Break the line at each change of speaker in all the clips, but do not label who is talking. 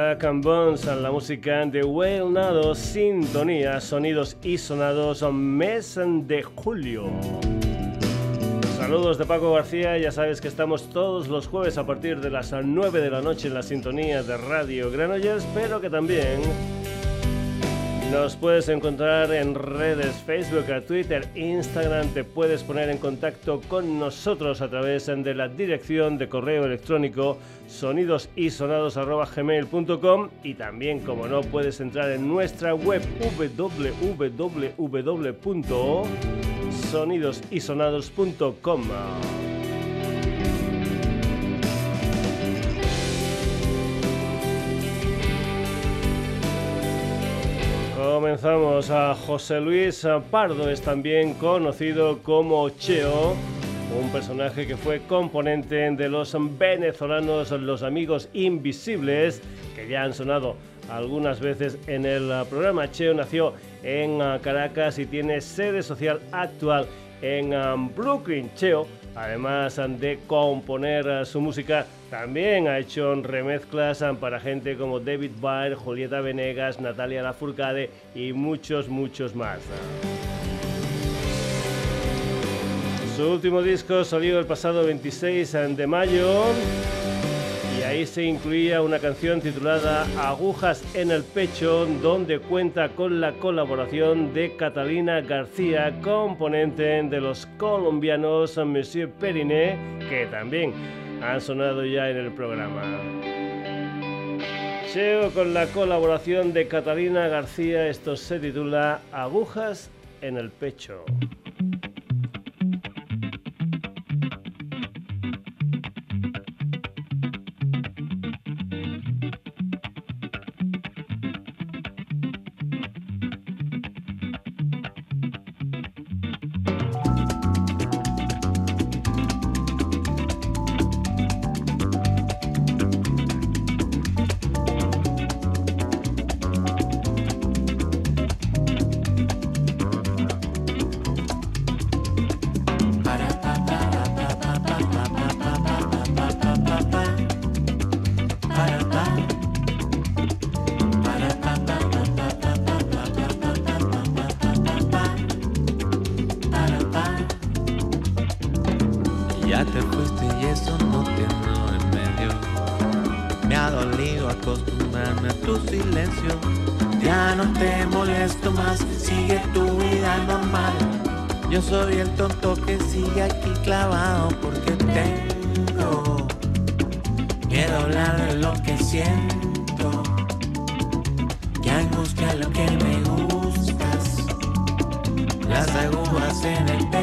Black and la música de Well Nado, sintonía, sonidos y sonados, mes de julio. Saludos de Paco García, ya sabes que estamos todos los jueves a partir de las 9 de la noche en la sintonía de Radio Granollers, pero que también nos puedes encontrar en redes Facebook, Twitter, Instagram. Te puedes poner en contacto con nosotros a través de la dirección de correo electrónico sonidosisonados.gmail.com y también, como no, puedes entrar en nuestra web www.sonidosisonados.com. Comenzamos a José Luis Pardo, es también conocido como Cheo, un personaje que fue componente de los venezolanos Los Amigos Invisibles, que ya han sonado algunas veces en el programa. Cheo nació en Caracas y tiene sede social actual en Brooklyn. Cheo, además de componer su música, también ha hecho remezclas para gente como David Byrne, Julieta Venegas, Natalia Lafourcade y muchos, muchos más. Su último disco salió el pasado 26 de mayo y ahí se incluía una canción titulada Agujas en el Pecho, donde cuenta con la colaboración de Catalina García, componente de los colombianos Monsieur Periné, que también han sonado ya en el programa. Cheo con la colaboración de Catalina García, esto se titula Agujas en el pecho.
Ya te fuiste
y eso no tiene remedio. Me ha dolido acostumbrarme a tu silencio.
Ya no te molesto más, sigue tu vida normal.
Yo soy el tonto que sigue aquí clavado porque
tengo miedo hablar de lo que siento. Que angustia lo que me gustas, las agujas en el pecho.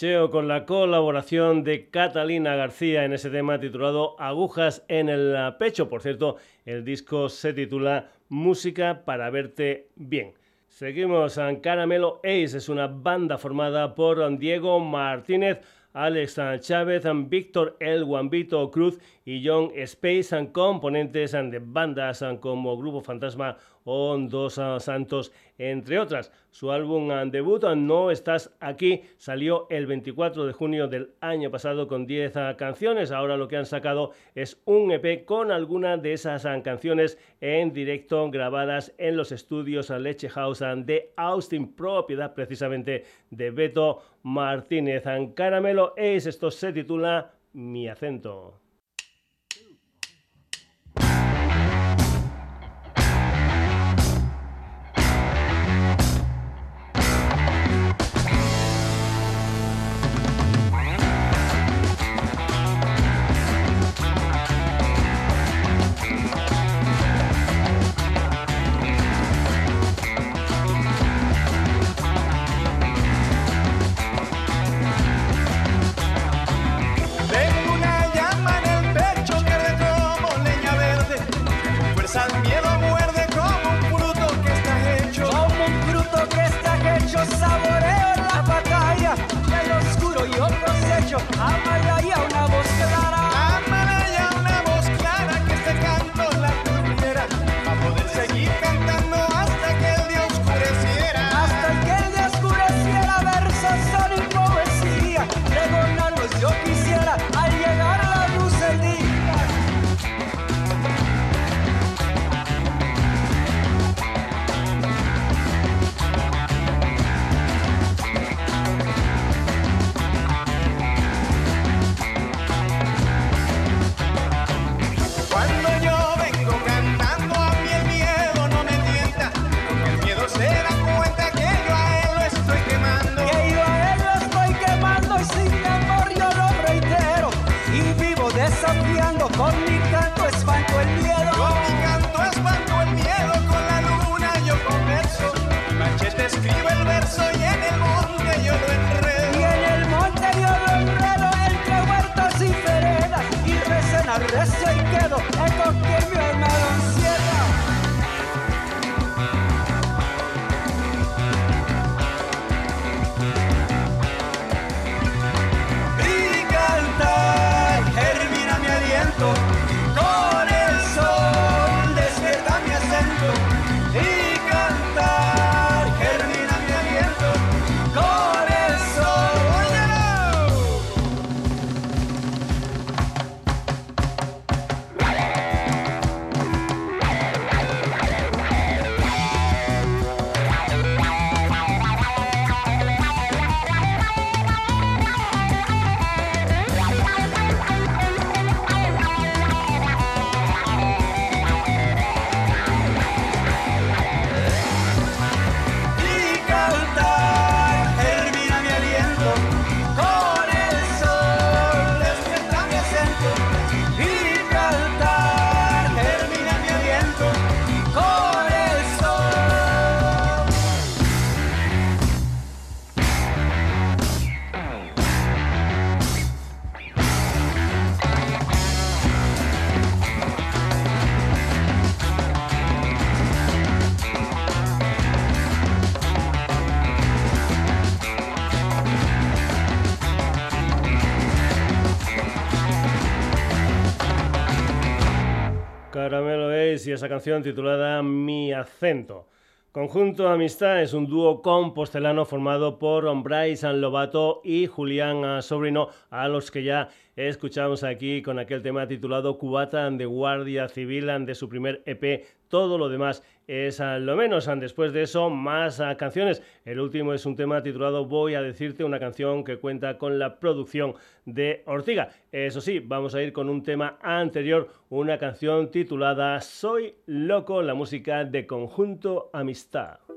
Cheo con la colaboración de Catalina García en ese tema titulado Agujas en el pecho. Por cierto, el disco se titula Música para verte bien. Seguimos Caramelo Ace, es una banda formada por Diego Martínez, Alex Chávez, Víctor El Guambito Cruz y John Space, componentes de bandas como Grupo Fantasma o Dos Santos, entre otras. Su álbum debut, No Estás Aquí, salió el 24 de junio del año pasado con 10 canciones. Ahora lo que han sacado es un EP con algunas de esas canciones en directo grabadas en los estudios Leche House de Austin, propiedad precisamente de Beto Martínez. Caramelo es esto se titula Mi acento. Y esa canción titulada Mi acento. Conjunto Amistad es un dúo compostelano formado por Bryce Lobato y Julián Sobrino, a los que ya escuchamos aquí con aquel tema titulado Cubata de Guardia Civil de su primer EP todo lo demás es lo menos. Después de eso, más ah, canciones. El último es un tema titulado Voy a decirte, una canción que cuenta con la producción de Ortiga. Eso sí, vamos a ir con un tema anterior, una canción titulada Soy loco, la música de conjunto Amistad.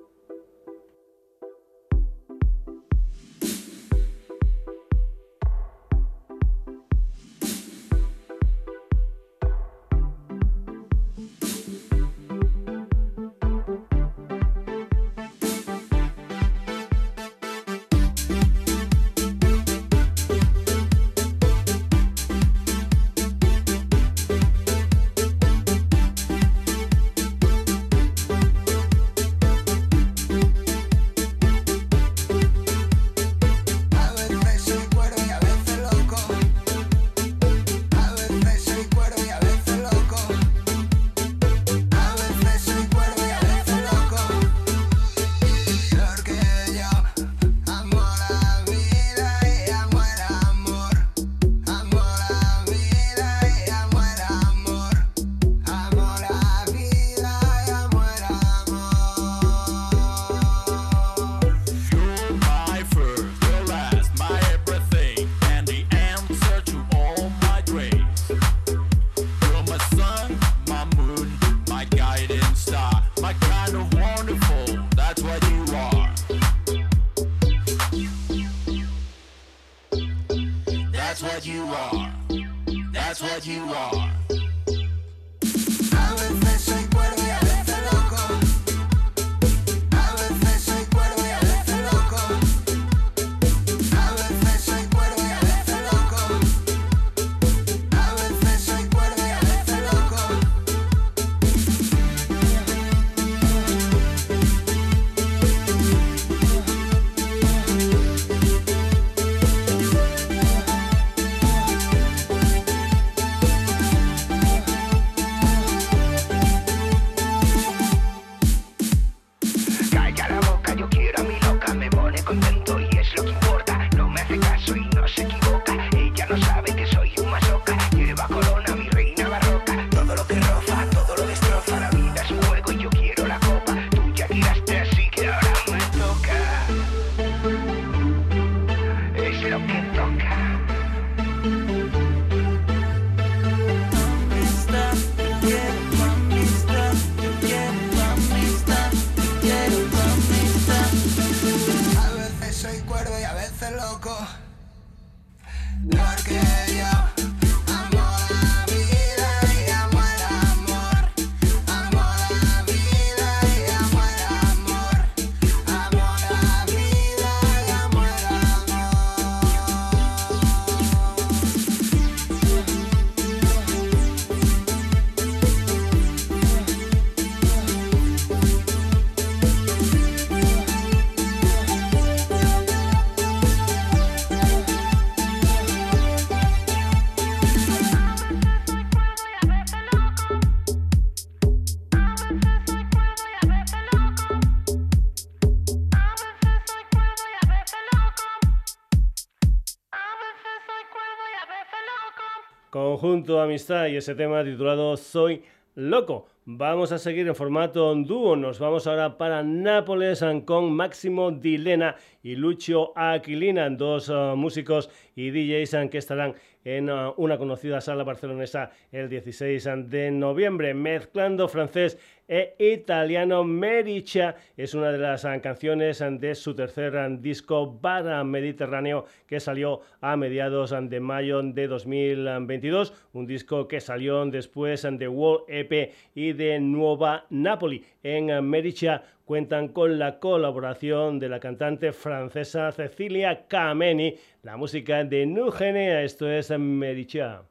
Amistad y ese tema titulado Soy Loco. Vamos a seguir en formato dúo. Nos vamos ahora para Nápoles con Máximo Dilena y Lucio Aquilina, dos uh, músicos y DJs que estarán en uh, una conocida sala barcelonesa el 16 de noviembre, mezclando francés e italiano. Mericha es una de las uh, canciones de su tercer disco Bar Mediterráneo que salió a mediados de mayo de 2022, un disco que salió después de World EP y de Nueva Napoli. En Mericha cuentan con la colaboración de la cantante francesa Cecilia Kameni, la música de Nugenia, esto es Mericha.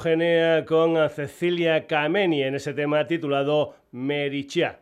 Eugenea con Cecilia Kameni en ese tema titulado Merichia.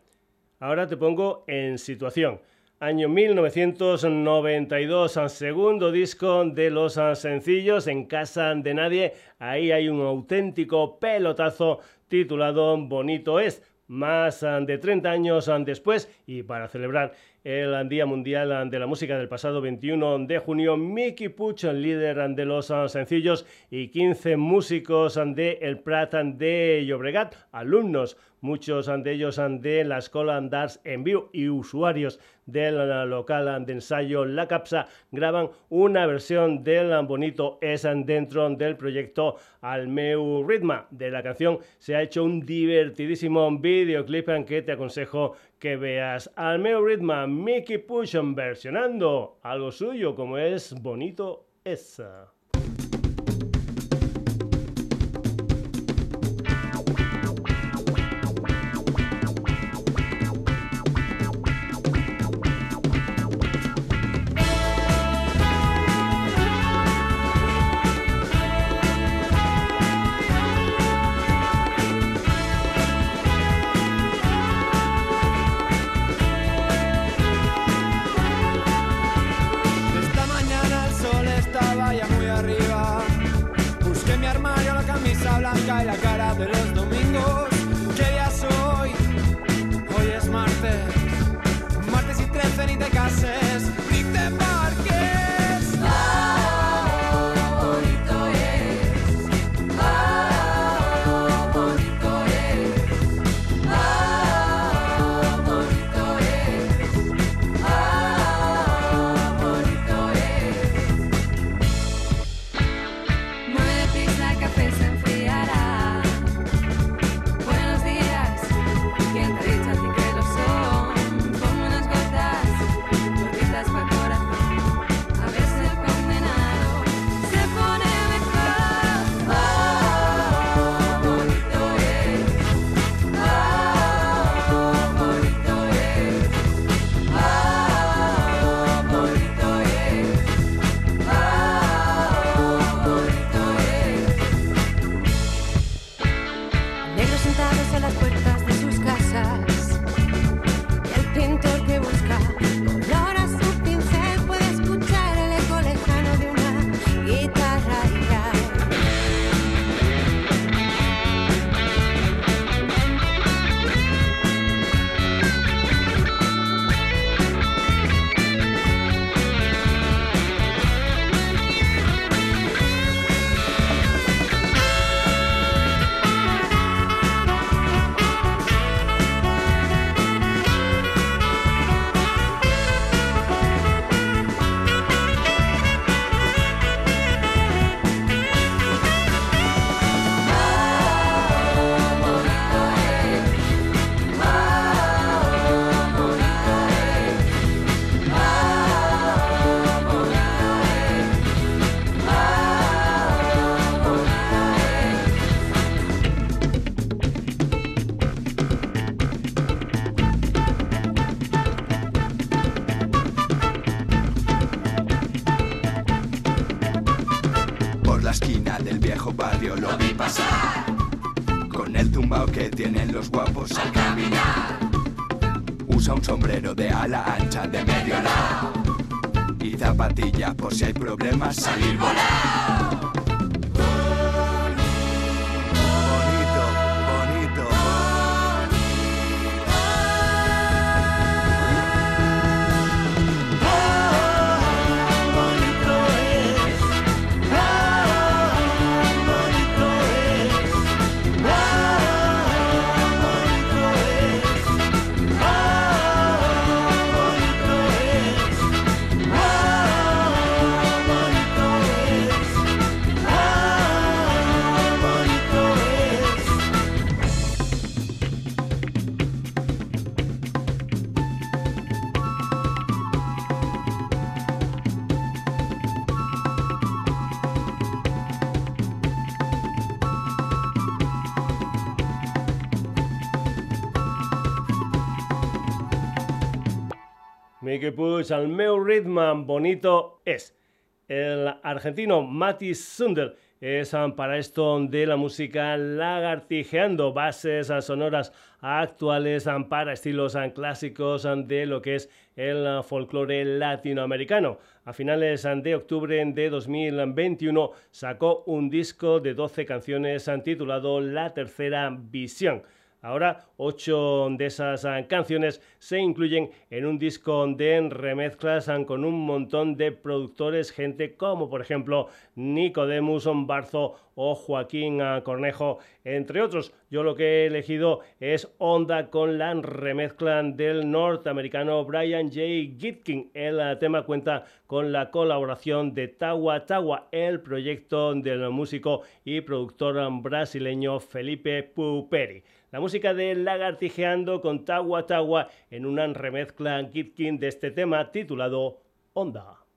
Ahora te pongo en situación. Año 1992, segundo disco de los sencillos en casa de nadie. Ahí hay un auténtico pelotazo titulado Bonito es. Más de 30 años después y para celebrar el Día Mundial de la Música del pasado 21 de junio, Mickey Puch, líder de los sencillos, y 15 músicos de El Prat de Llobregat, alumnos muchos de ellos de la Escuela d'Arts en vivo y usuarios del local de ensayo La Capsa graban una versión del bonito es dentro del proyecto Al meu ritma de la canción. Se ha hecho un divertidísimo videoclip en que te aconsejo que veas al meu ritma Mickey Push versionando algo suyo como es bonito esa. si hay problemas, salir volando. Que push al meu ritmo bonito es el argentino Mati Sundel es ah, para esto de la música lagartijeando bases ah, sonoras actuales ah, para estilos clásicos de lo que es el folclore latinoamericano. A finales de octubre de 2021 sacó un disco de 12 canciones titulado La Tercera Visión. Ahora, ocho de esas ah, canciones se incluyen en un disco de remezclas ah, con un montón de productores, gente como por ejemplo Nicodemus Barzo o Joaquín Cornejo, entre otros. Yo lo que he elegido es Onda con la remezcla del norteamericano Brian J. Gitkin. El tema cuenta con la colaboración de Tawa Tawa, el proyecto del músico y productor brasileño Felipe Puperi. La música de Lagartijeando con Tawa Tawa en una remezcla Gitkin de este tema titulado Onda.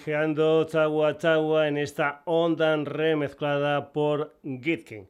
Revertijeando Tawa Tawa en esta onda remezclada por Gitkin.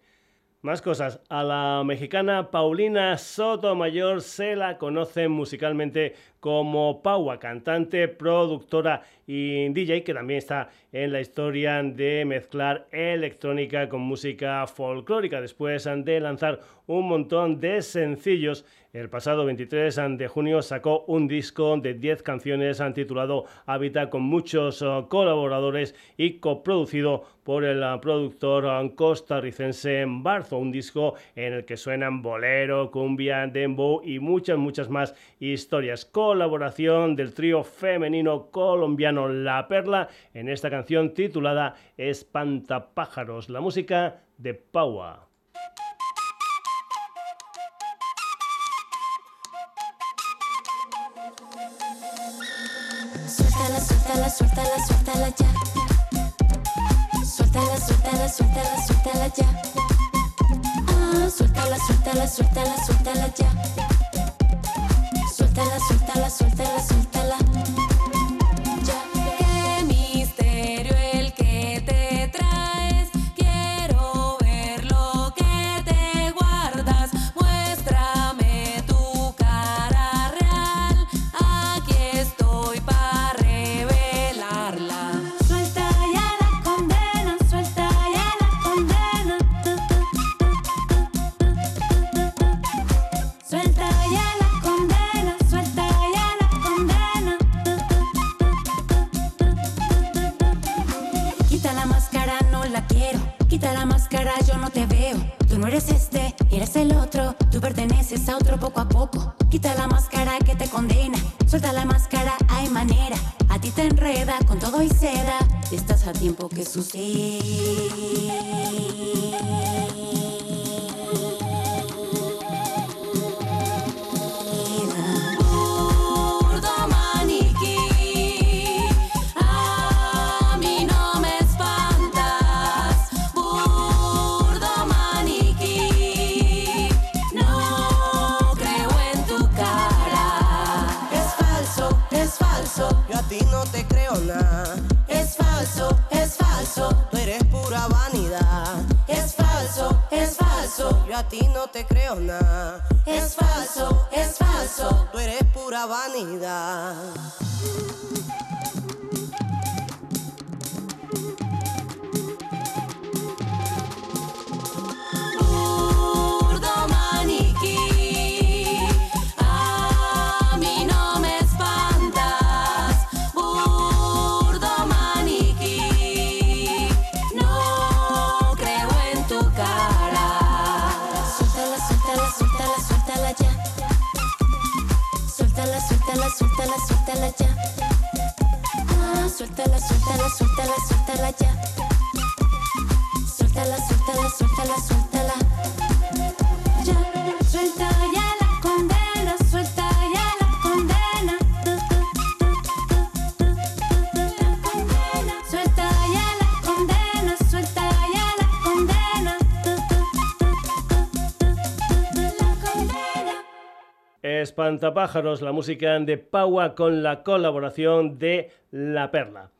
Más cosas. A la mexicana Paulina Sotomayor se la conoce musicalmente como Paua, cantante, productora y DJ que también está en la historia de mezclar electrónica con música folclórica después de lanzar un montón de sencillos el pasado 23 de junio sacó un disco de 10 canciones titulado Habita con muchos uh, colaboradores y coproducido por el uh, productor uh, costarricense Barzo, un disco en el que suenan bolero, cumbia, dembow y muchas muchas más historias. Colaboración del trío femenino colombiano La Perla en esta canción titulada Espantapájaros, la música de Paua.
Suéltala, suéltala, suéltala ya. Suéltala, suéltala, suéltala, suéltala ya. Ah, suéltala, suéltala, suéltala, suéltala ya. Suéltala, suéltala, suéltala, suéltala.
a ti no te creo nada.
Es falso, es falso.
Tú eres pura vanidad.
suéltala, suéltala, suéltala, suéltala ya. Suéltala, suéltala, suéltala, suéltala.
Espantapájaros, la música de Paua con la colaboración de La Perla.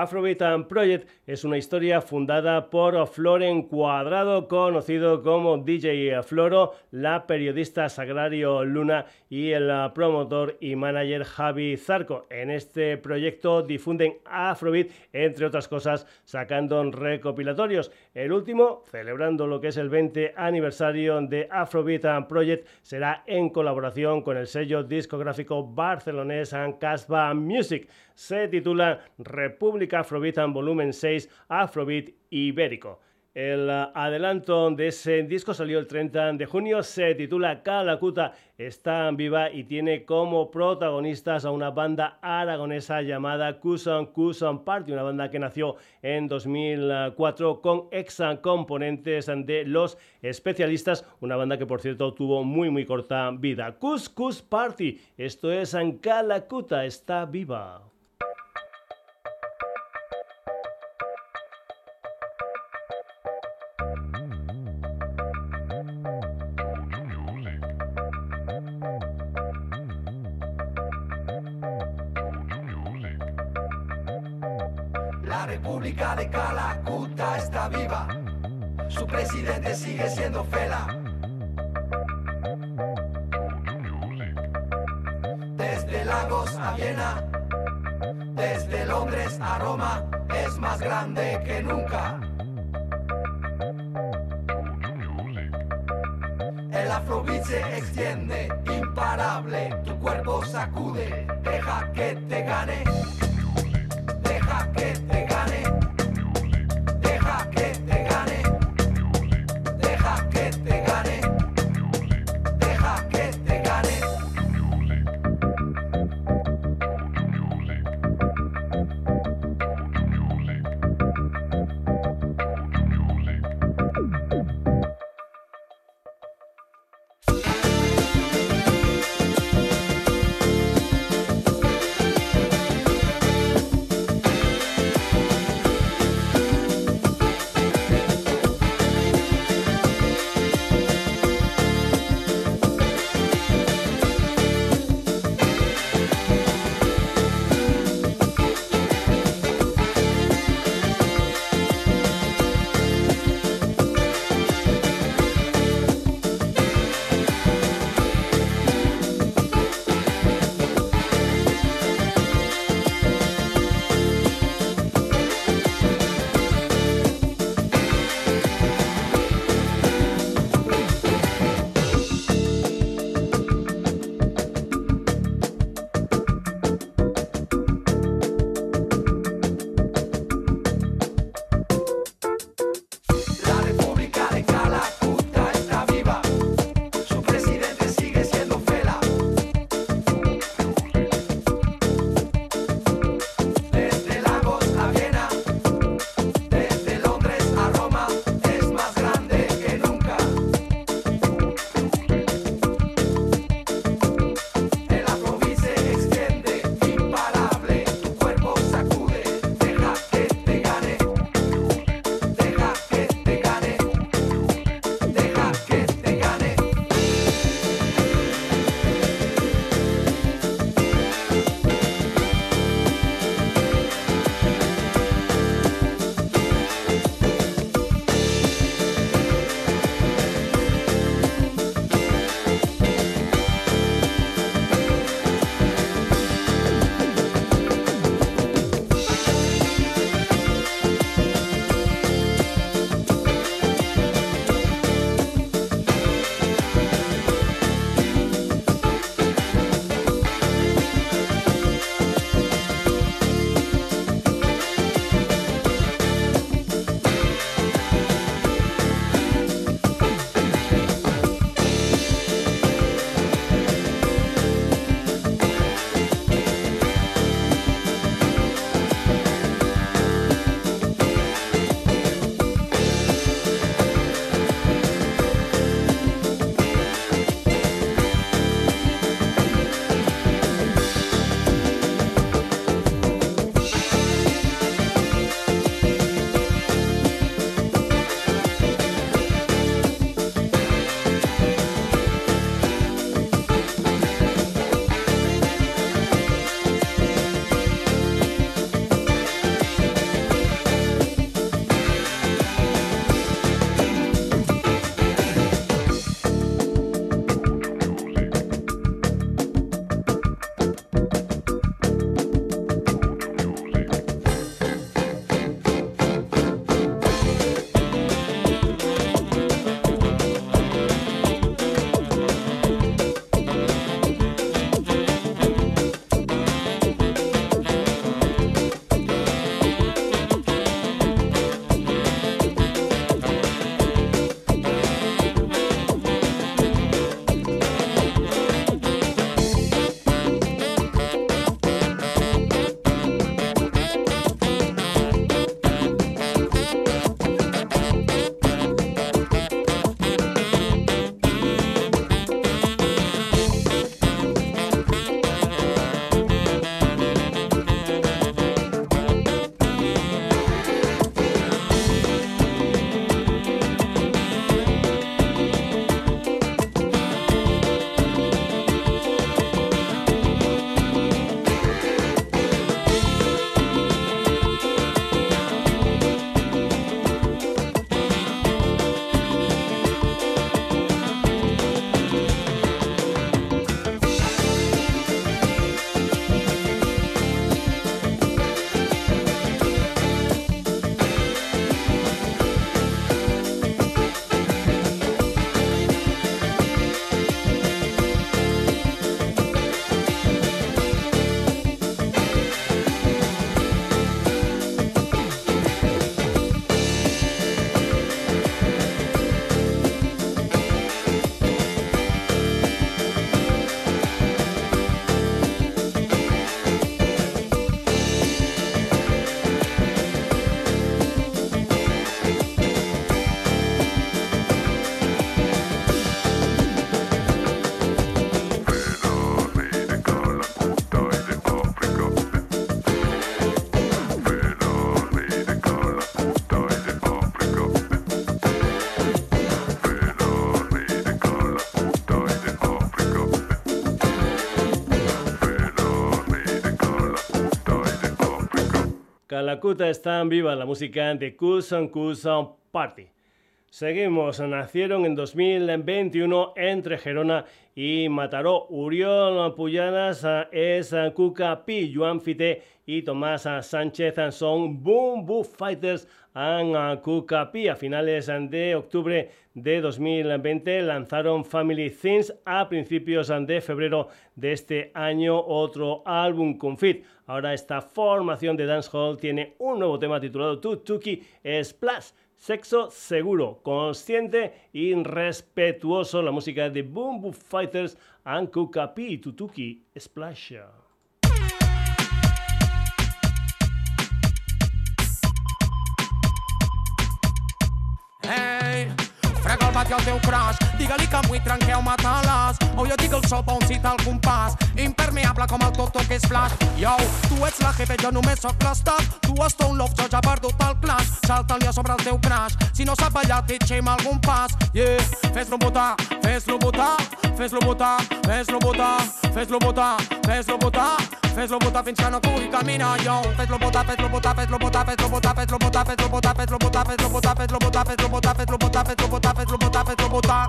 Afrobeat Project es una historia fundada por Floren Cuadrado, conocido como DJ Floro, la periodista Sagrario Luna y el promotor y manager Javi Zarco. En este proyecto difunden Afrobeat, entre otras cosas, sacando recopilatorios. El último, celebrando lo que es el 20 aniversario de Afrobeat Project, será en colaboración con el sello discográfico barcelonés Casbah Music se titula República Afrobeat en volumen 6 Afrobeat Ibérico. El uh, adelanto de ese disco salió el 30 de junio, se titula Calacuta está viva y tiene como protagonistas a una banda aragonesa llamada Cuson Cuson Party, una banda que nació en 2004 con ex componentes de Los Especialistas, una banda que por cierto tuvo muy muy corta vida. Cus Party, esto es Calacuta, está viva.
De Calacuta está viva. Su presidente sigue siendo Fela. Desde Lagos a Viena, desde Londres a Roma, es más grande que nunca. El afrobeat se extiende, imparable, tu cuerpo sacude, deja que te gane, deja que te la
Lakuta están viva la música de Kusan Kusan Party. Seguimos, nacieron en 2021 entre Gerona y Mataró. Uriol Puyadas es Cuca Pi, Juan Fite y Tomás Sánchez son Boom Boom Fighters and Cuca Pi. A finales de octubre de 2020 lanzaron Family Things. A principios de febrero de este año otro álbum con fit. Ahora esta formación de dancehall tiene un nuevo tema titulado Tutuki Splash sexo seguro, consciente y respetuoso. La música de Boom Boom Fighters and Kukapi Tutuki Splash.
Frega el bati al teu crush, digue-li que m'ho trenqueu matar-les. O jo el so on cita el compàs, impermeable com el toto que és flash. Yo, tu la jefe jo només sóc l'estat Tu està un love, jo ja perdut el clas Salta-li a sobre el teu crash Si no sap ballar, t'itxem algun pas Yeah, fes-lo votar, fes-lo votar Fes-lo votar, fes-lo votar Fes-lo votar, fes-lo votar Fes-lo votar fins que no pugui caminar jo Fes-lo votar, fes-lo votar, fes-lo votar Fes-lo votar, fes-lo votar, fes-lo votar Fes-lo votar, fes-lo votar, fes-lo votar Fes-lo votar, fes-lo votar, fes-lo votar Fes-lo votar, fes-lo votar, fes-lo votar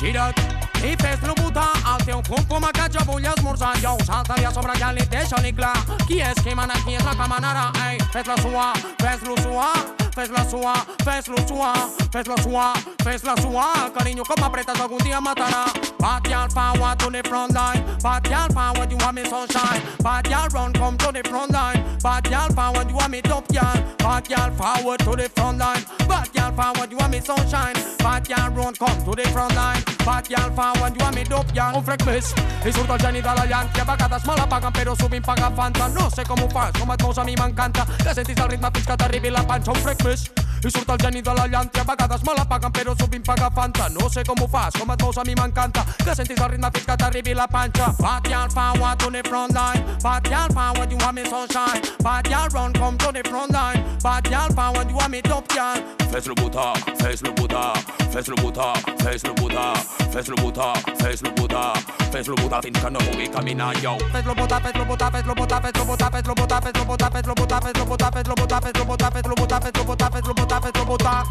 Gira't i fes-lo botar al teu pum pum a que jo vull esmorzar jo salta-li a sobre ja li deixa-li clar qui és qui mana, qui és la que manarà ei, fes-la suar, fes-lo suar fes-la suar, fes-lo suar fes-la suar, fes-la suar carinyo com m'apretes algun dia matarà Bad girl forward to the front line girl forward you want me sunshine. Bad girl run come to the front line girl forward you want me top girl. Bad girl forward to the front line Bad girl forward you want me sunshine. Bad girl run come to the front line Bad girl forward you want me dope girl Un frec més. I surt el geni de la llanta A vegades me la paguen però sovint paga Fanta. No sé com ho fas, com et mous a mi m'encanta. Que sentis el ritme fins que t'arribi la panxa Un frec més. I surt el geni de la llanta A vegades me la paguen però sovint paga Fanta. No sé com ho fas, com et mous a mi m'encanta. Que sentis el ritme fins que t'arribi la panxa. Bad girl forward to the front line Bad girl forward you want me sunshine. Bad girl run come to the front line Bad girl forward you want me top girl.
Fes-lo botar, fes-lo botar, fes-lo botar, fes-lo botar, fes-lo botar, fes-lo botar, fes-lo botar fins que no pugui caminar jo.
Fes-lo botar, fes-lo botar, fes-lo botar, fes-lo botar, fes-lo botar, fes-lo botar, fes-lo botar, fes-lo botar, fes-lo botar, fes-lo botar, fes-lo botar, fes-lo botar, fes-lo botar, fes-lo botar.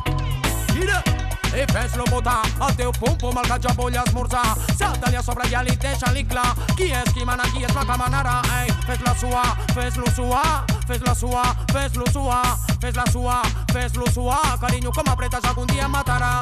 Tira! I fes-lo botar, el teu pum pum el que jo vull esmorzar. Salta-li a sobre ja li deixa-li clar qui és qui mana, qui és la que manarà. Ei, fes-la suar, fes-lo suar, fes-la suar, fes-lo suar, fes-la suar, fes-lo suar. Carinyo, com apretes algun dia matarà.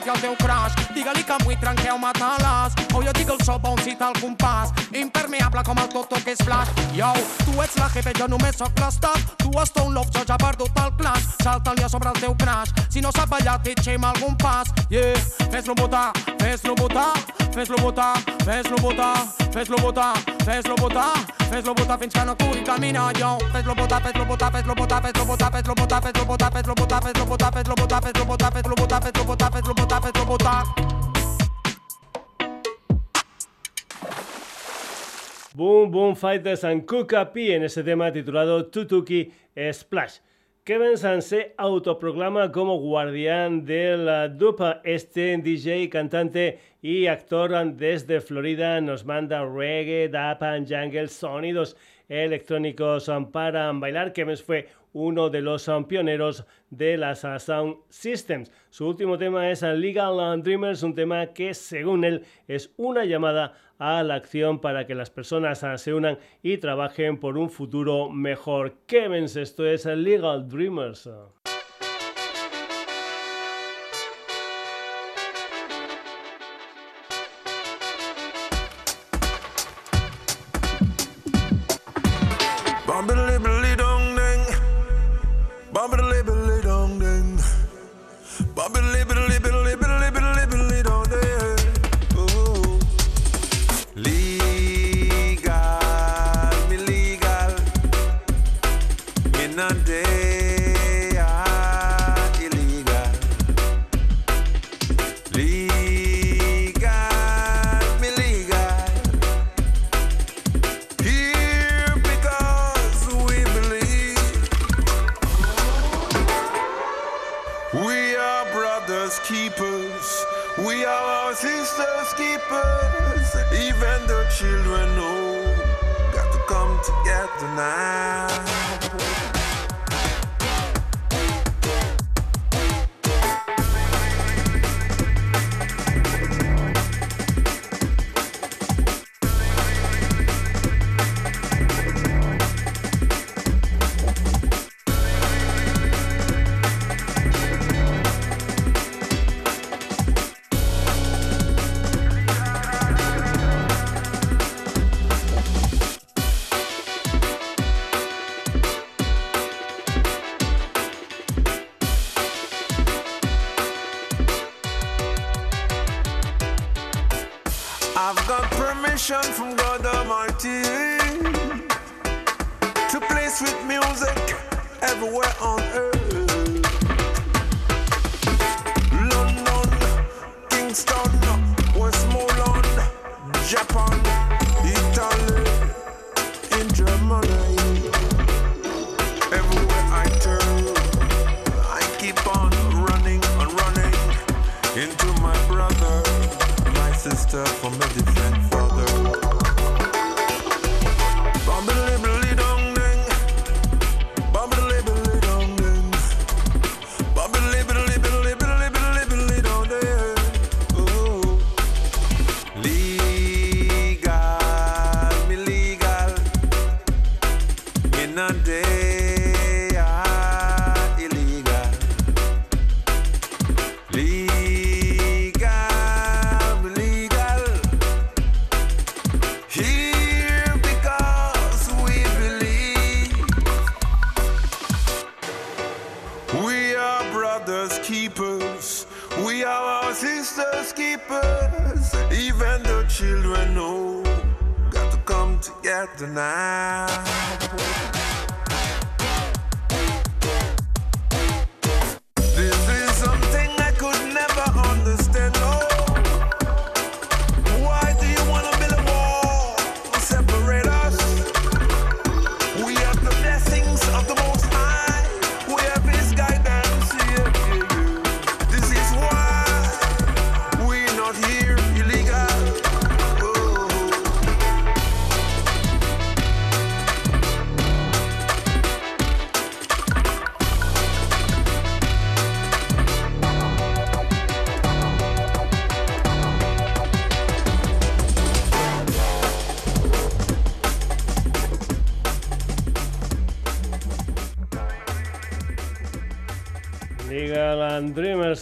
Frega el al teu crush, digue-li que m'ho trenqueu matar-les. O jo dic el so on cita el compàs, impermeable com el toto que és flash. Yo, tu ets la jefe, jo només sóc l'estat. Tu has un love, jo ja he perdut el clash. Salta-li a sobre el teu crash, si no sap ballar t'itxem algun pas. Yeah, fes-lo botar, fes-lo botar, fes-lo botar, fes-lo botar, fes-lo botar, fes-lo botar, fes-lo botar fins que no pugui caminar jo. Fes-lo botar, fes-lo botar, fes-lo botar, fes-lo botar, fes-lo botar, fes-lo botar, fes-lo botar, fes-lo botar, fes-lo botar, fes-lo botar, fes-lo botar, fes-lo botar, fes-lo botar, fes-lo
Boom Boom Fighters and Kukapi en ese tema titulado Tutuki Splash. Kevin San se autoproclama como guardián del Dupa. Este DJ, cantante y actor desde Florida nos manda reggae, dap and jungle, sonidos electrónicos para bailar. Kevin fue uno de los pioneros de las Sound Systems. Su último tema es Legal Dreamers, un tema que según él es una llamada a la acción para que las personas se unan y trabajen por un futuro mejor. Kevins, esto es Legal Dreamers.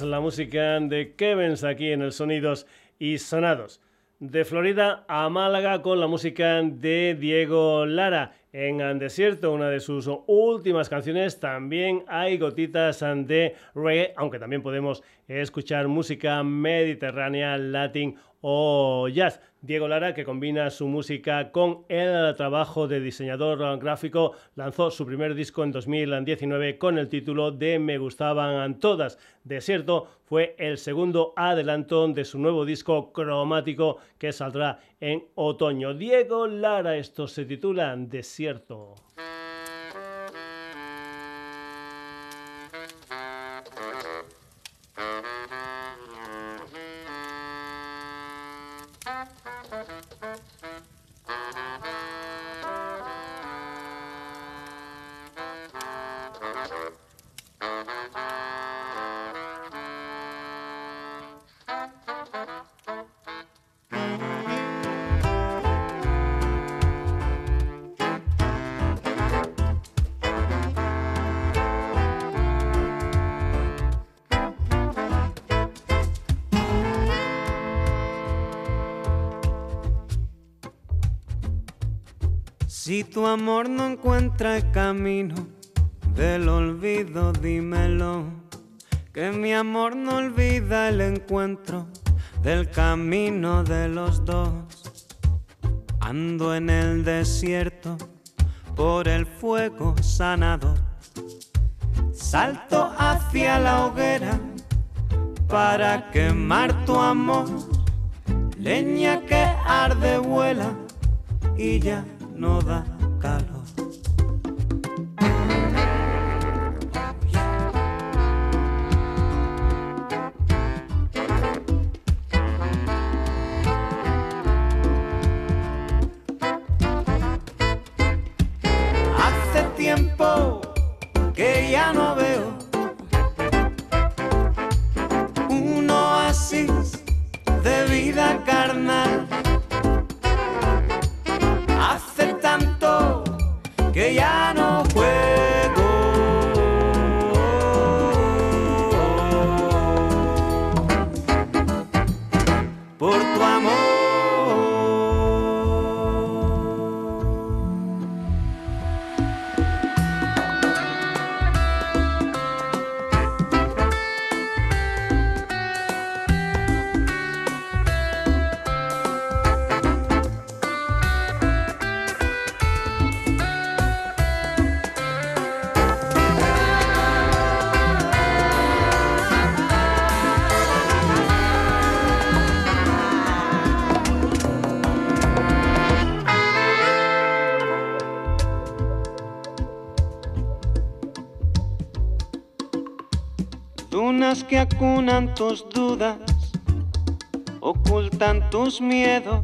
La música de Kevins aquí en el Sonidos y Sonados. De Florida a Málaga con la música de Diego Lara. En Desierto, una de sus últimas canciones, también hay gotitas de reggae, aunque también podemos escuchar música mediterránea, latín o jazz. Diego Lara, que combina su música con el trabajo de diseñador gráfico, lanzó su primer disco en 2019 con el título de Me gustaban todas. Desierto fue el segundo adelanto de su nuevo disco cromático que saldrá en otoño. Diego Lara, esto se titula Desierto.
Tu amor no encuentra el camino del olvido, dímelo. Que mi amor no olvida el encuentro del camino de los dos. Ando en el desierto por el fuego sanador. Salto hacia la hoguera para quemar tu amor. Leña que arde vuela y ya no da Que acunan tus dudas, ocultan tus miedos,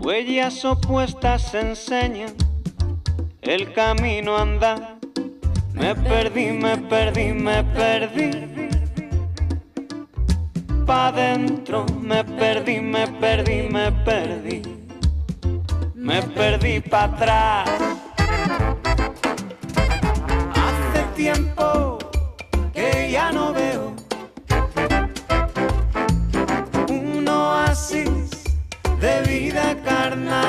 huellas opuestas enseñan el camino a andar. Me perdí, me perdí, me perdí. Pa' dentro, me perdí, me perdí, me perdí. Me perdí pa' atrás. Hace tiempo vida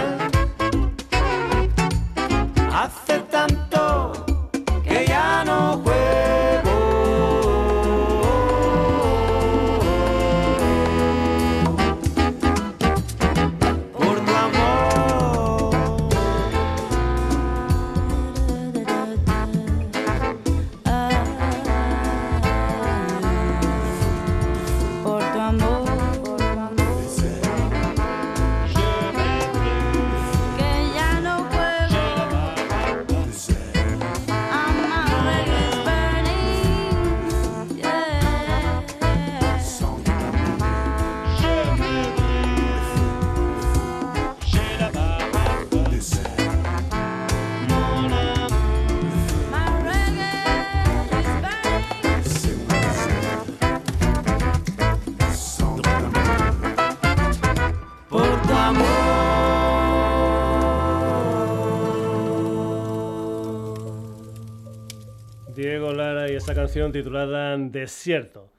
canción titulada Desierto.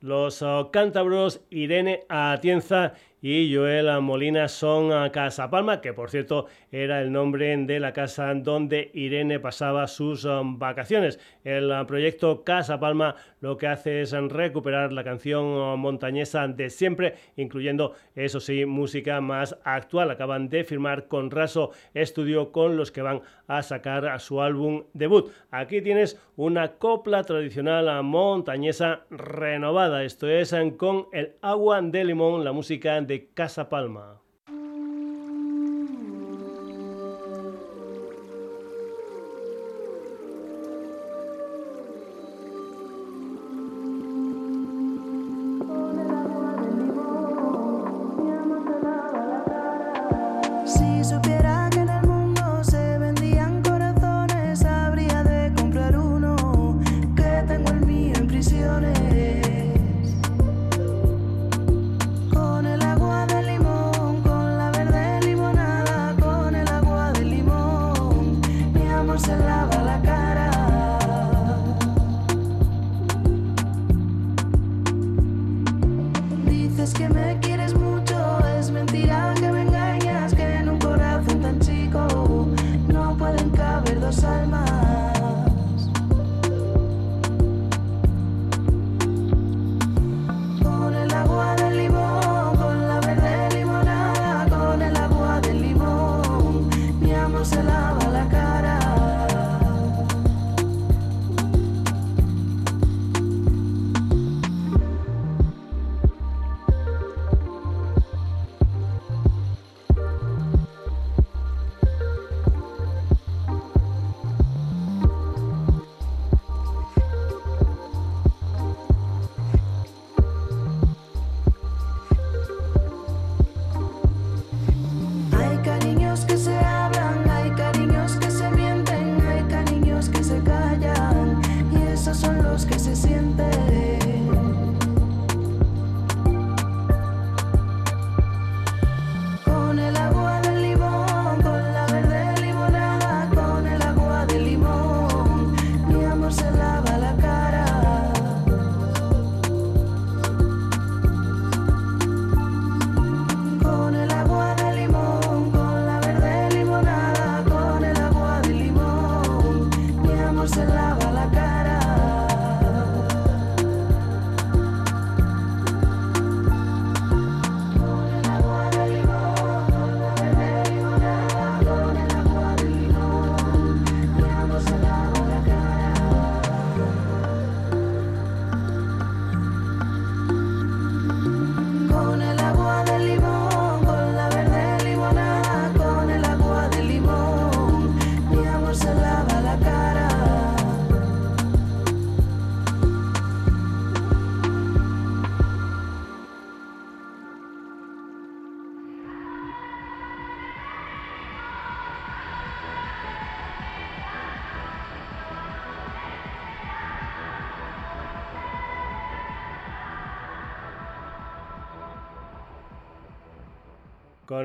Los oh, cántabros Irene Atienza y Joel Molina son a Casa Palma, que por cierto era el nombre de la casa donde Irene pasaba sus um, vacaciones. El uh, proyecto Casa Palma lo que hace es recuperar la canción uh, montañesa de siempre, incluyendo, eso sí, música más actual. Acaban de firmar con Raso Estudio con los que van a sacar a su álbum debut. Aquí tienes una copla tradicional uh, montañesa renovada. Esto es con el agua de limón, la música de Casa Palma.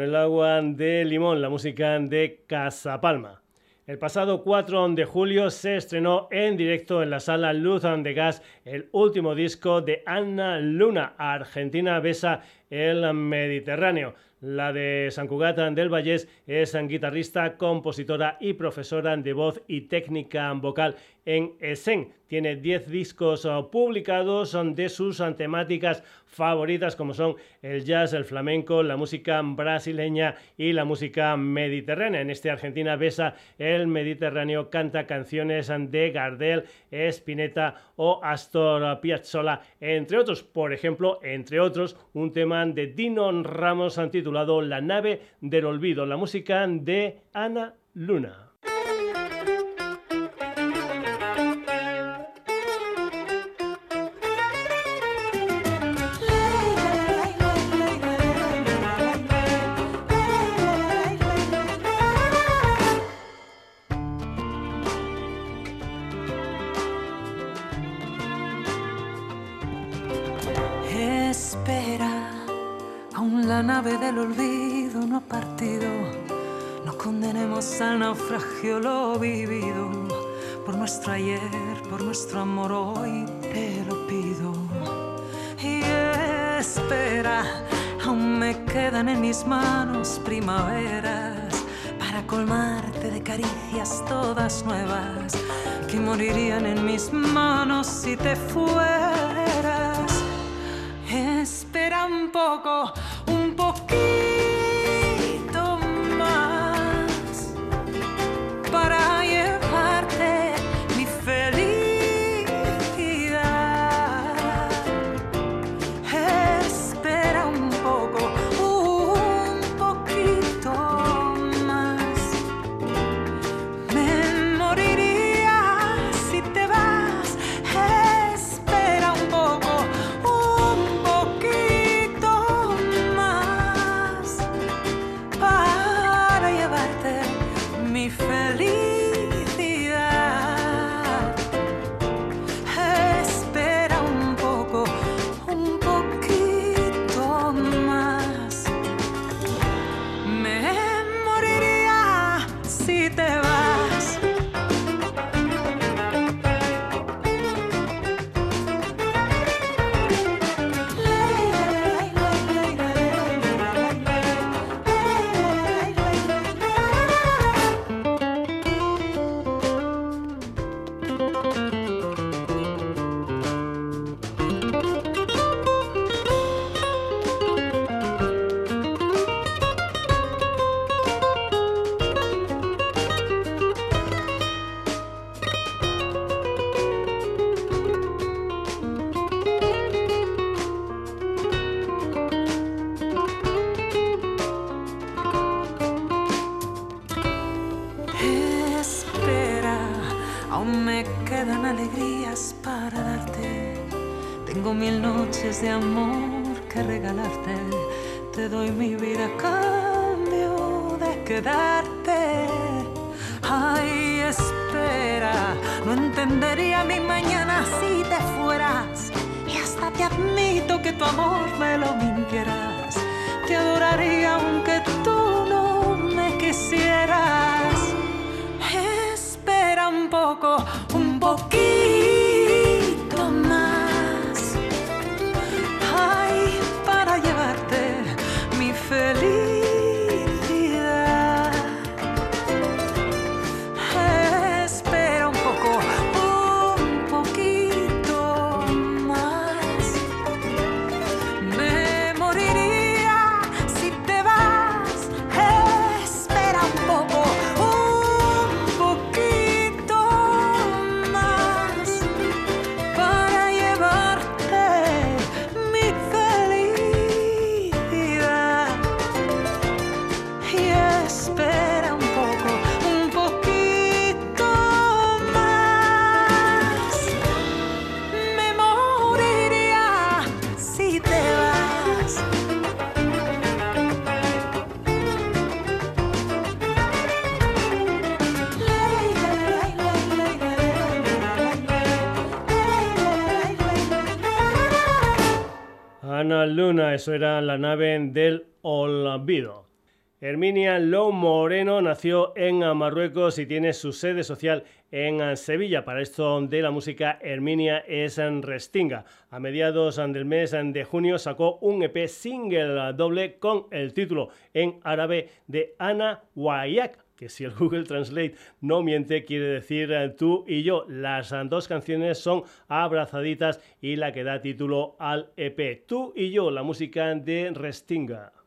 El agua de limón, la
música de Casapalma. El pasado 4 de julio se estrenó en directo en la sala Luz de Gas el último disco de Ana Luna, Argentina Besa el Mediterráneo. La de San Cugat del Vallés es guitarrista, compositora y profesora de voz y técnica vocal en Essen. Tiene 10 discos uh, publicados son de sus uh, temáticas favoritas como son el jazz, el flamenco, la música brasileña y la música mediterránea. En este Argentina besa el Mediterráneo, canta canciones de Gardel, Spinetta o Astor Piazzolla, entre otros. Por ejemplo, entre otros, un tema de Dino Ramos titulado La nave del olvido, la música de Ana Luna.
Nuevas que morirían en mis manos si te fueras.
Eso era la nave del olvido. Herminia Lou Moreno nació en Marruecos y tiene su sede social en Sevilla. Para esto de la música, Herminia es en Restinga. A mediados del mes de junio sacó un EP single doble con el título en árabe de Ana Wayak que si el Google Translate no miente, quiere decir eh, tú y yo. Las dos canciones son abrazaditas y la que da título al EP. Tú y yo, la música de Restinga.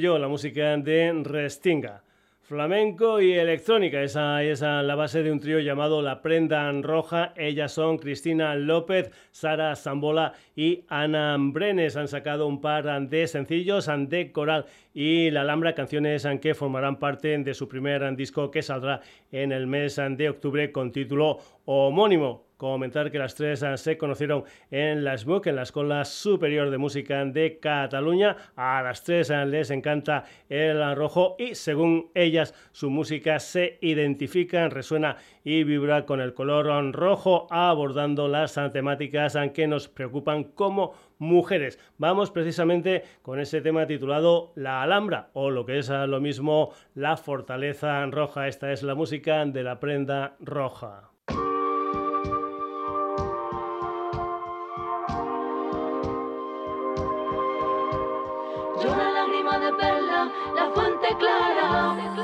Yo, la música de Restinga. Flamenco y electrónica, esa es la base de un trío llamado La Prenda Roja. Ellas son Cristina López, Sara Zambola y Ana Brenes. Han sacado un par de sencillos, de Coral y La Alhambra, canciones que formarán parte de su primer disco que saldrá en el mes de octubre con título homónimo. Comentar que las tres se conocieron en la SMUC, en la Escuela Superior de Música de Cataluña. A las tres les encanta el rojo y según ellas su música se identifica, resuena y vibra con el color rojo abordando las temáticas que nos preocupan como mujeres. Vamos precisamente con ese tema titulado La Alhambra o lo que es lo mismo La Fortaleza Roja. Esta es la música de la prenda roja.
declarado.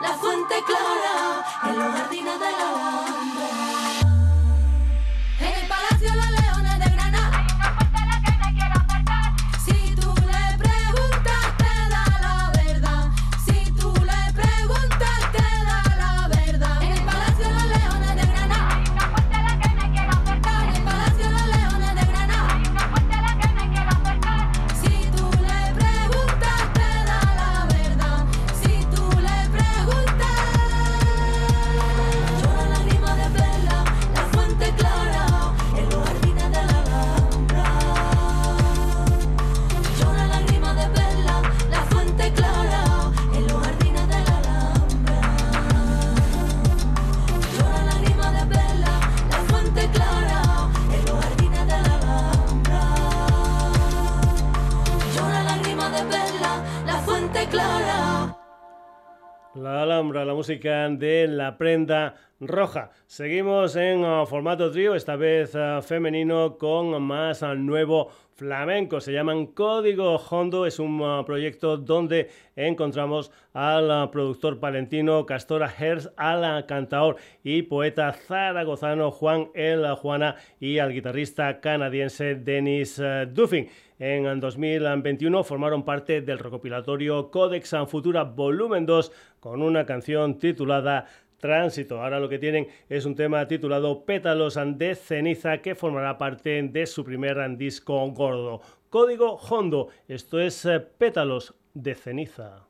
La fuente clara.
De La Prenda Roja. Seguimos en uh, formato trío, esta vez uh, femenino, con más uh, nuevo flamenco. Se llaman Código Hondo. Es un proyecto donde encontramos al productor palentino Castora Herz, al cantaor y poeta zaragozano Juan El Juana y al guitarrista canadiense Dennis Duffin. En 2021 formaron parte del recopilatorio Codex Futura Volumen 2 con una canción titulada Tránsito. Ahora lo que tienen es un tema titulado Pétalos de Ceniza que formará parte de su primer disco gordo. Código Hondo. Esto es eh, Pétalos de Ceniza.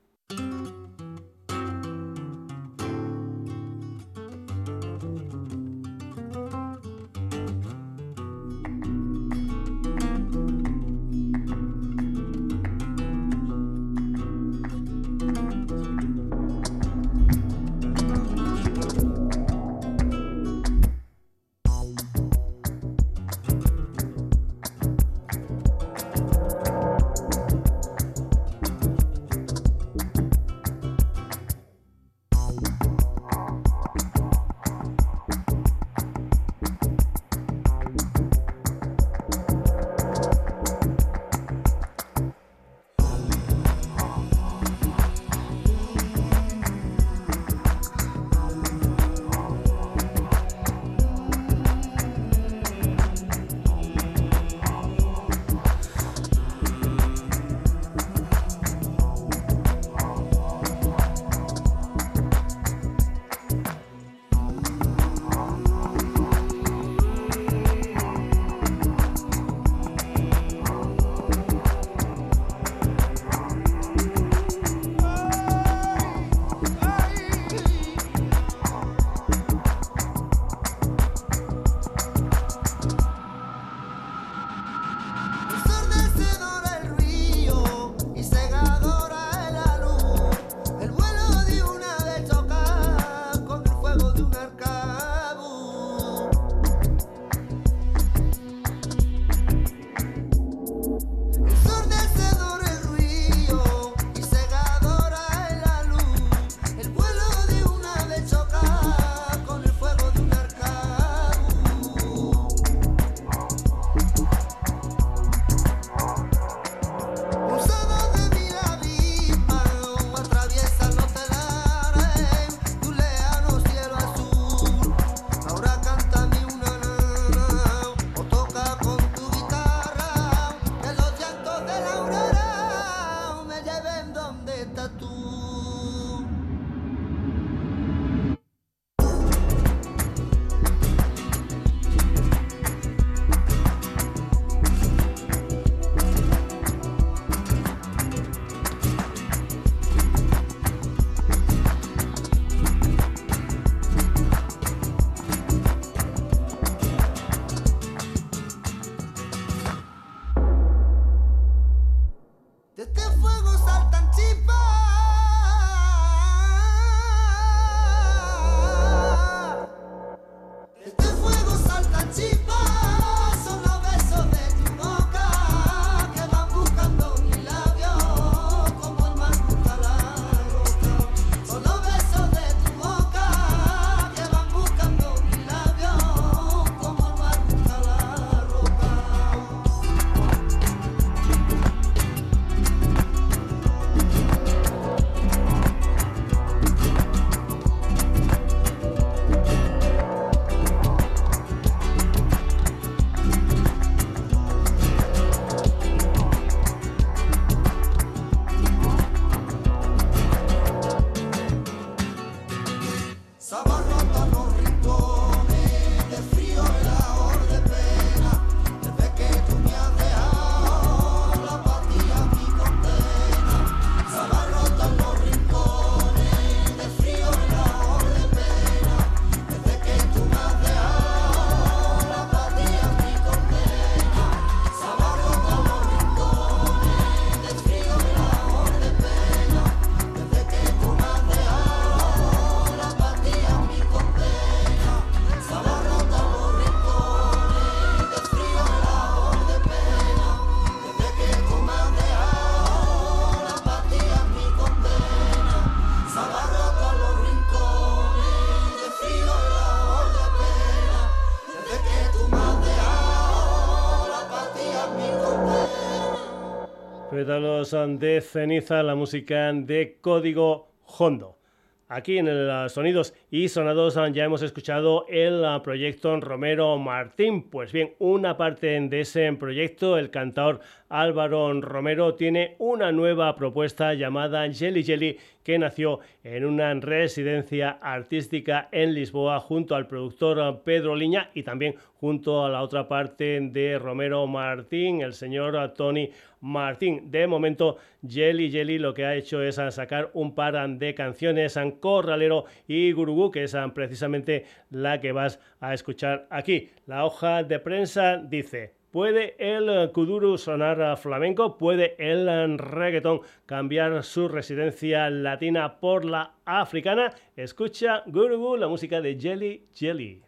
De ceniza, la música de Código Hondo. Aquí en el Sonidos y Sonados ya hemos escuchado el proyecto Romero Martín. Pues bien, una parte de ese proyecto, el cantador Álvaro Romero tiene una nueva propuesta llamada Jelly Jelly que nació en una residencia artística en Lisboa junto al productor Pedro Liña y también junto a la otra parte de Romero Martín, el señor Tony Martín. De momento, Jelly Jelly lo que ha hecho es sacar un par de canciones, Corralero y Gurugú, que es precisamente la que vas a escuchar aquí. La hoja de prensa dice ¿Puede el kuduro sonar flamenco? ¿Puede el reggaetón cambiar su residencia latina por la africana? Escucha Guru, la música de Jelly Jelly.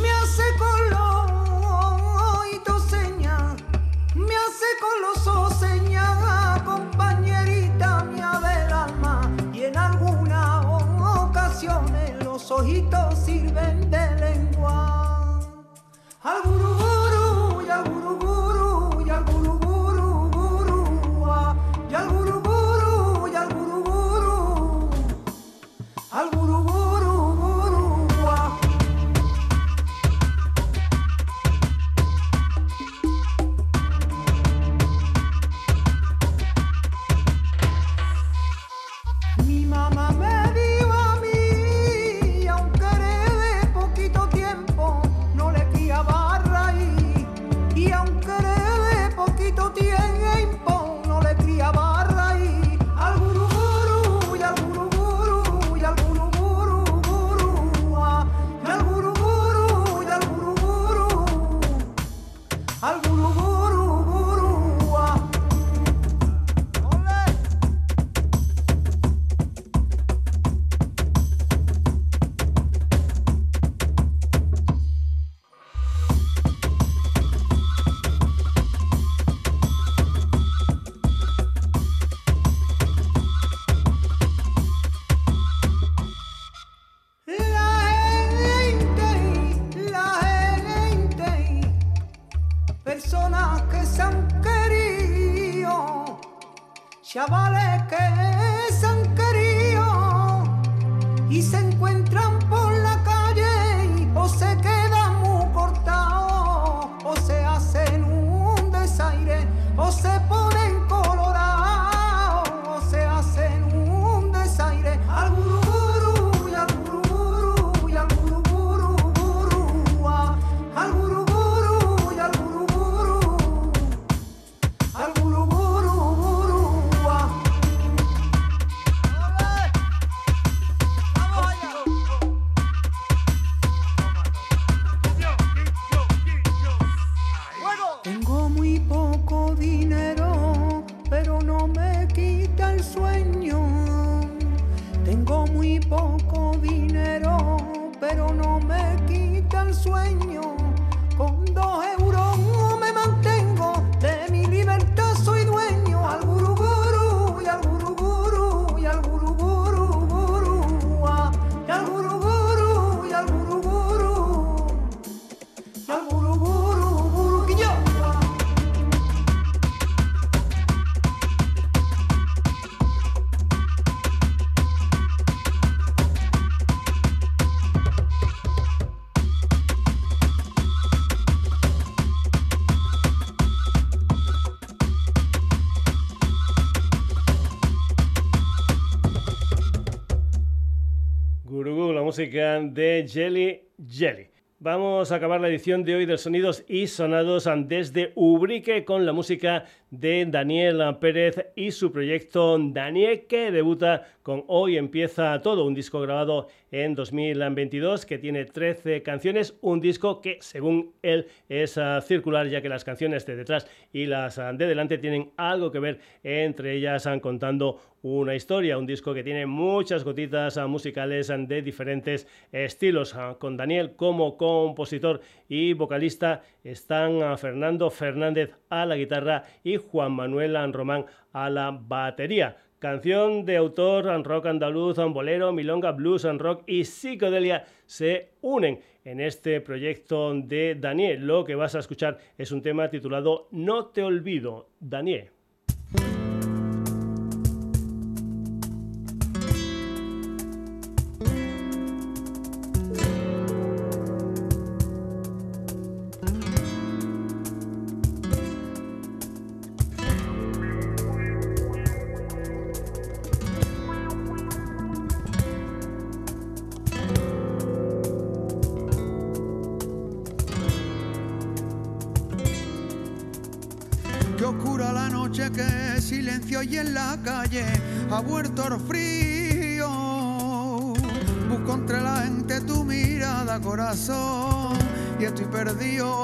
Me hace me hace con los compañerita mía del alma, y en algunas ocasiones los ojitos sirven de lengua. Al guru guru y al guru de
Jelly Jelly. Vamos a acabar la edición de hoy de Sonidos y Sonados desde Ubrique con la música de Daniel Pérez y su proyecto Daniel que debuta con Hoy empieza todo, un disco grabado en 2022 que tiene 13 canciones, un disco que según él es ah, circular ya que las canciones de detrás y las ah, de delante tienen algo que ver entre ellas ah, contando una historia, un disco que tiene muchas gotitas musicales de diferentes estilos, con Daniel como compositor y vocalista están Fernando Fernández a la guitarra y Juan Manuel Román a la batería. Canción de autor rock andaluz, bolero, milonga, blues, rock y psicodelia se unen en este proyecto de Daniel. Lo que vas a escuchar es un tema titulado No te olvido, Daniel.
Estoy perdido.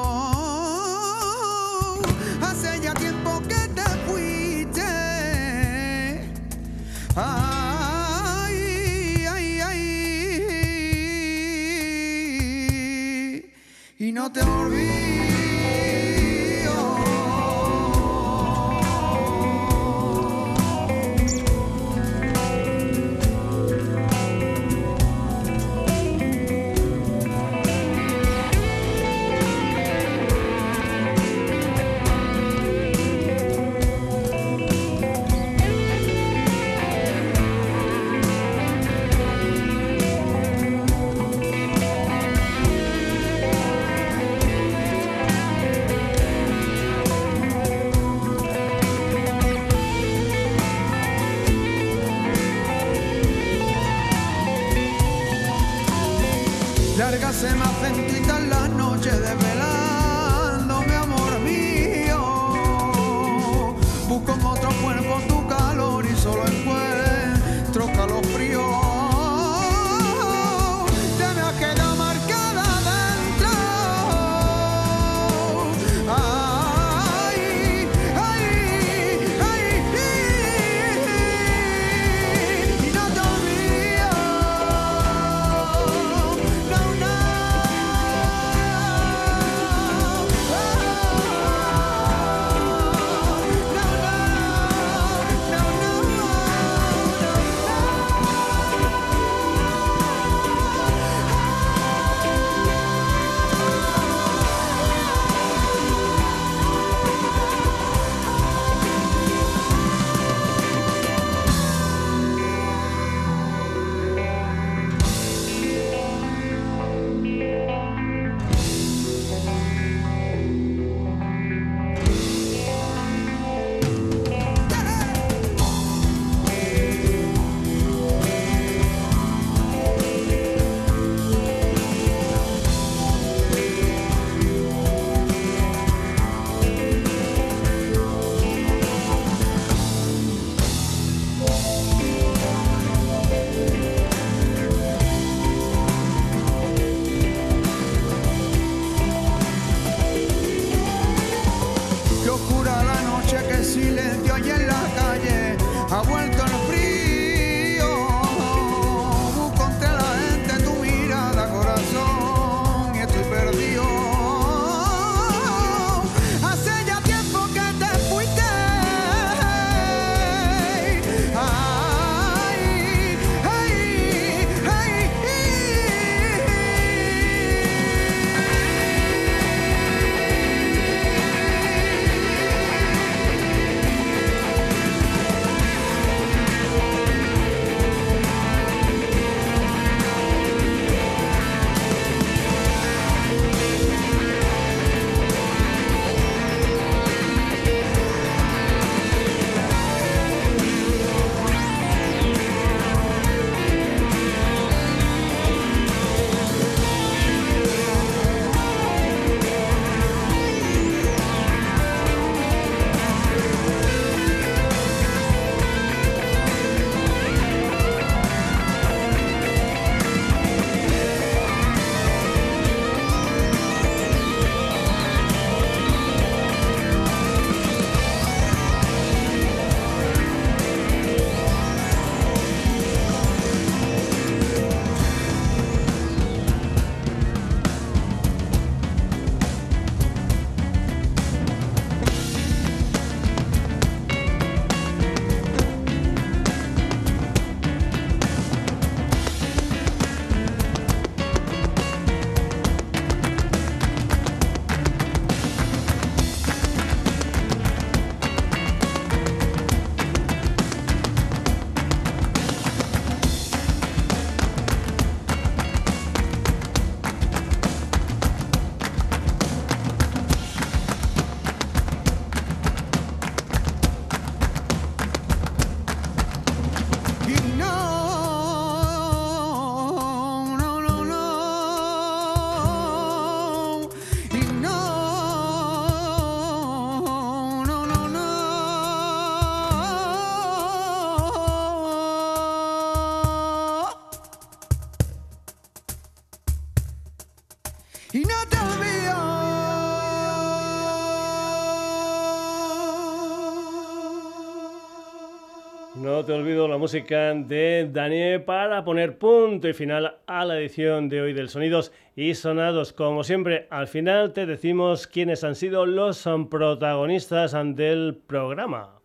Música de Daniel para poner punto y final a la edición de hoy del Sonidos y Sonados. Como siempre, al final te decimos quiénes han sido los protagonistas del programa.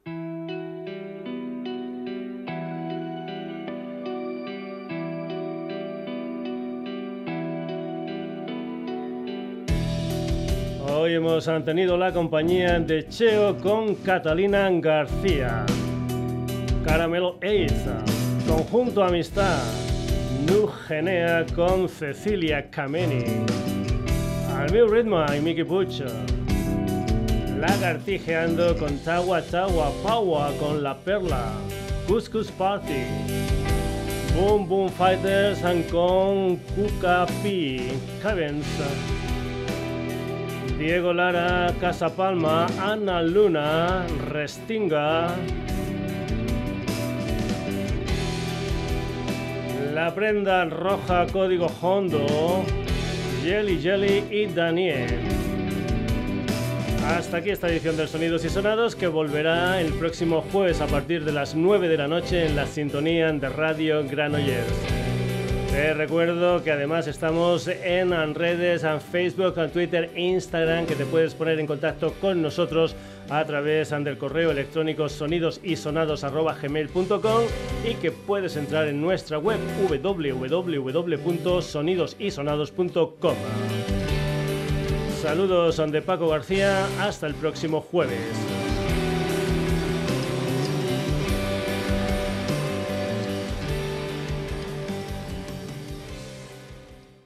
Hoy hemos tenido la compañía de Cheo con Catalina García. Caramelo Eiza, Conjunto Amistad, Nugenea con Cecilia Kameni, Al meu ritmo y Miki Pucho, Lagartijeando con Tawa Tawa Paua con La Perla, Cuscus Party, Boom Boom Fighters con Kuka P, Diego Lara, Casa Palma, Ana Luna, Restinga, La prenda roja código Hondo, Jelly Jelly y Daniel. Hasta aquí esta edición de Sonidos y Sonados que volverá el próximo jueves a partir de las 9 de la noche en la sintonía de Radio Granollers. Te recuerdo que además estamos en redes, en Facebook, en Twitter, Instagram, que te puedes poner en contacto con nosotros a través del correo electrónico sonidosisonados.gmail.com y que puedes entrar en nuestra web www.sonidosisonados.com. Saludos de Paco García, hasta el próximo jueves.